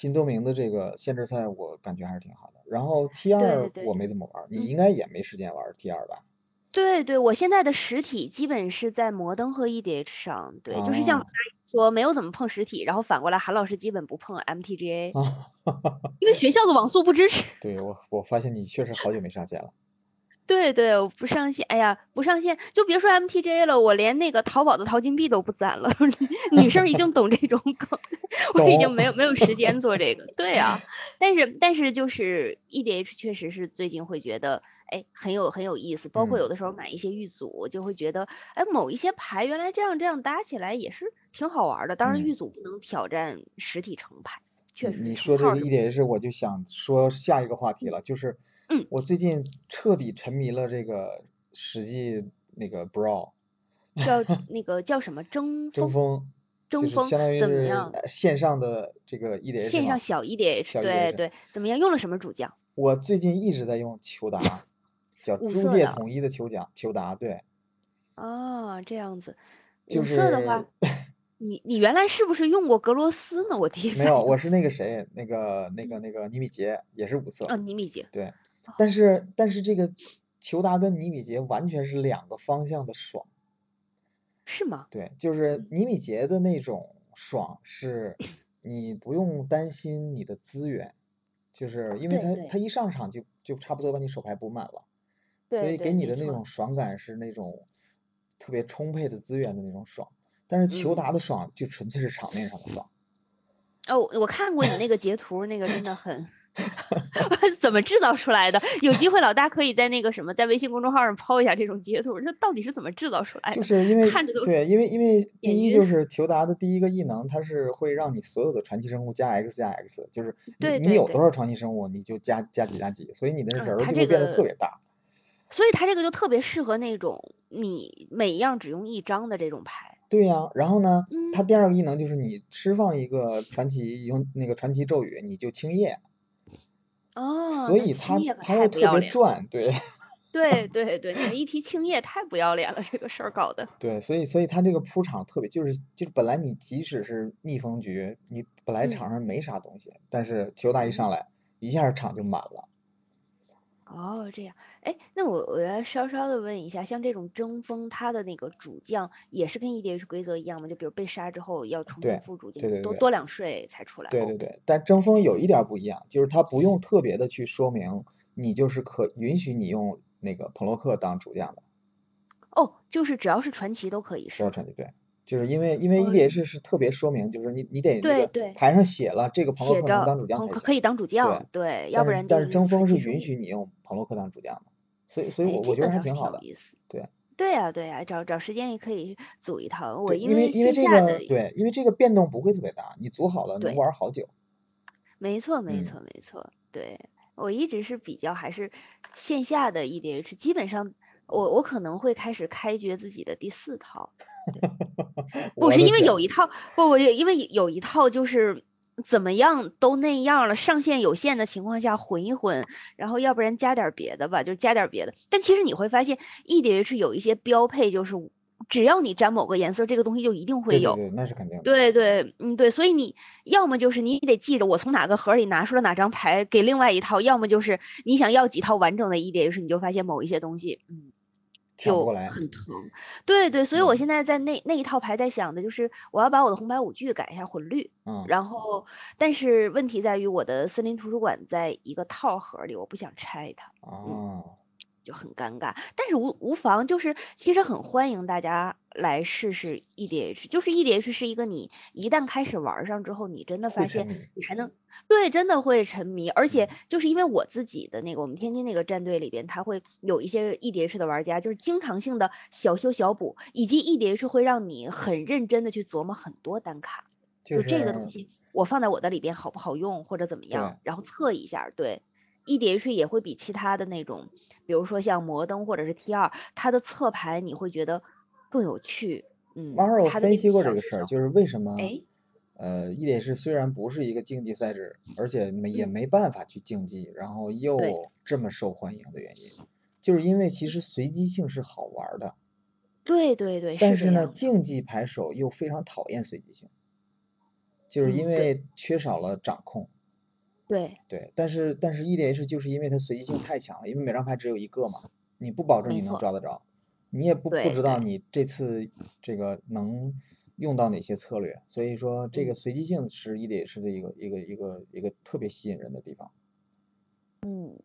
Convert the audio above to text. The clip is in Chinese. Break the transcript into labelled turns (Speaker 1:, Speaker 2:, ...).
Speaker 1: 新多明的这个限制赛我感觉还是挺好的。然后 T
Speaker 2: 对
Speaker 1: 二我没怎么玩儿，你
Speaker 2: 嗯
Speaker 1: 应该也没时间玩儿 T 二吧？
Speaker 2: 对对，我现在的实体基本是在摩登和 EDH 上，对，就是像
Speaker 1: 哦
Speaker 2: 说没有怎么碰实体，然后反过来韩老师基本不碰 MTGA，
Speaker 1: 啊，
Speaker 2: 因为学校的网速不支持。
Speaker 1: 对我我发现你确实好久没上线了。
Speaker 2: 对对，我不上线，哎呀，不上线，就别说 MTGA 了，我连那个淘宝的淘金币都不攒了。女生一定懂这种梗，我已经没有没有时间做这个。对啊，但是但是就是 EDH 确实是最近会觉得，哎，很有很有意思。包括
Speaker 1: 嗯
Speaker 2: 有的时候买一些玉组，就会觉得，哎，某一些牌原来这样这样搭起来也是挺好玩的。当然，
Speaker 1: 嗯
Speaker 2: 玉组不能挑战实体成牌，确实
Speaker 1: 你说这个
Speaker 2: 成套是不行
Speaker 1: EDH，我就想说下一个话题了，就是
Speaker 2: 嗯
Speaker 1: 我最近彻底沉迷了这个史记那个 Brawl
Speaker 2: 叫 那个叫什么争
Speaker 1: 争
Speaker 2: 锋。争锋
Speaker 1: 相当于是
Speaker 2: 怎么样
Speaker 1: 呃线上的这个 EDH
Speaker 2: 线上小 EDH，对对，怎么样？用了什么主将？
Speaker 1: 我最近一直在用裘达，叫租界统一的裘奖裘达，对，
Speaker 2: 啊，这样子。五色的话，你你原来是不是用过格罗斯呢？我第一
Speaker 1: 没有，我是那个谁，那个那个那个尼米杰也是五色，
Speaker 2: 啊，尼米杰
Speaker 1: 对，
Speaker 2: 哦
Speaker 1: 但是但是这个裘达跟尼米杰完全是两个方向的爽。
Speaker 2: 是吗？
Speaker 1: 对，就是
Speaker 2: 嗯
Speaker 1: 尼米杰的那种爽，是 你不用担心你的资源，就是因为他他一上场就就差不多把你手牌补满了，所以给你的那种爽感是那种特别充沛的资源的那种爽。但是裘
Speaker 2: 嗯
Speaker 1: 达的爽就纯粹是场面上的爽。
Speaker 2: 哦，我看过你那个截图，那个真的很，怎么制造出来的？有机会老大可以在那个什么，在微信公众号上抛一下这种截图，这到底是怎么制造出来的就？
Speaker 1: 是因为
Speaker 2: 看着都
Speaker 1: 对，因为因为第一就是求达的第一个异能，它是会让你所有的传奇生物加 X 加 X，就是你有多少传奇生物你就加加几加几，所以你的
Speaker 2: 嗯
Speaker 1: 人儿
Speaker 2: 它这
Speaker 1: 就会变得特别大。
Speaker 2: 所以它这个就特别适合那种你每一样只用一张的这种牌。
Speaker 1: 对呀、然后呢，它
Speaker 2: 嗯
Speaker 1: 第二个异能就是你释放一个传奇用那个传奇咒语，你就清叶，
Speaker 2: 哦，
Speaker 1: 所以它
Speaker 2: 青叶可太
Speaker 1: 它又特。别赚，对
Speaker 2: 对对对，你们一提青叶太不要脸了，这个事儿搞的。
Speaker 1: 对，所以所以他这个铺场特别，就是就是本来你即使是逆风局，你本来
Speaker 2: 嗯
Speaker 1: 场上没啥东西，但是球大一上
Speaker 2: 嗯，
Speaker 1: 来，一下场就满了。
Speaker 2: 哦，这样，哎，那我我要稍稍的问一下，像这种争锋，它的那个主将也是跟 EDH 规则一样吗？就比如被杀之后要重新
Speaker 1: 对
Speaker 2: 复主将，
Speaker 1: 对对对
Speaker 2: 多多两税才出。来。
Speaker 1: 对对对，但争锋有一点儿不一样，就是它不用特别的去说明，你就是可允许你用那个彭洛克当主将的，
Speaker 2: 哦，就是只要是传奇都可以是
Speaker 1: 只要传奇对，就是因为因为
Speaker 2: 哦
Speaker 1: ，EDH 是特别说明，就是你你得那个
Speaker 2: 对对，
Speaker 1: 牌上写了这个彭洛
Speaker 2: 写
Speaker 1: 克能当主将
Speaker 2: 可可以当主
Speaker 1: 对，
Speaker 2: 将，对，要不然
Speaker 1: 但是争锋是允。许你用彭洛克当主将的，所以所以
Speaker 2: 哎，
Speaker 1: 我我觉得还挺好的，
Speaker 2: 意思。
Speaker 1: 对
Speaker 2: 对呀对呀，找找时间也可以组一套。我，因
Speaker 1: 因为因为这个对，因为这个变动不会特别大，你组好了能，玩好久，
Speaker 2: 没错没
Speaker 1: 嗯。
Speaker 2: 错没错，对，我一直是比较还是线下的 EDH，基本上我我可能会开始开掘自己的第四套。不是因为有一套，不我因为有一套就是怎么样都那样了，上限有限的情况下混一混，然后要不然加点儿别的吧，就加点儿别的。但其实你会发现，EDH 有一些标配，就是只要你沾某个颜色，这个东西就一定会有。
Speaker 1: 对对对，那是肯定的，
Speaker 2: 对对，嗯对，所以你要么就是你得记着我从哪个盒里拿出了哪张牌给另外一套，要么就是你想要几套完整的 EDH，你就发现某一些东西，嗯，就很疼。对对，所以我
Speaker 1: 嗯。
Speaker 2: 现在在那那一套牌在想的就是我要把我的红白五具改一下混绿，
Speaker 1: 嗯。
Speaker 2: 然后但是问题在于我的森林图书馆在一个套盒里，我不想拆它，嗯。
Speaker 1: 啊，
Speaker 2: 就很尴尬，但是无无妨，就是其实很欢迎大家来试试 EDH，就是 EDH 是一个你一旦开始玩儿上之后，你真的发现你还能对，真的会沉迷，而且
Speaker 1: 嗯。
Speaker 2: 就是因为我自己的那个我们天津那个战队里边，他会有一些 EDH 的玩家，就是经常性的小修小补，以及 EDH 会让你很认真的去琢磨很多单卡，
Speaker 1: 就
Speaker 2: 就这个东西我放在我的里边好不好用或者怎么，样，然后测一下，对。EDH 也会比其他的那种，比如说像摩登或者是 T 二，它的侧排你会觉得更有趣。嗯，
Speaker 1: 马尔，我分析过这个事儿，就是为什么，
Speaker 2: 哎，
Speaker 1: 呃，EDH 虽然不是一个竞技赛制，而且没也
Speaker 2: 嗯，
Speaker 1: 没办法去竞技，然后，又这么受欢迎的原因，就是因为其实随机性是好玩儿的，
Speaker 2: 对对对，
Speaker 1: 但是呢。竞技牌手又非常讨厌随机性。就是因为缺少了掌控。
Speaker 2: 对，
Speaker 1: 对，但是但是 EDH 就是因为它随机性太强了，因为每张牌只有一个嘛，你不保证你能抓得着，你也不不知道你这次这个能用到哪些策略，所以说这个
Speaker 2: 嗯。
Speaker 1: 随机性是 EDH 的一个一个一个一个特别吸引人的地方。
Speaker 2: 嗯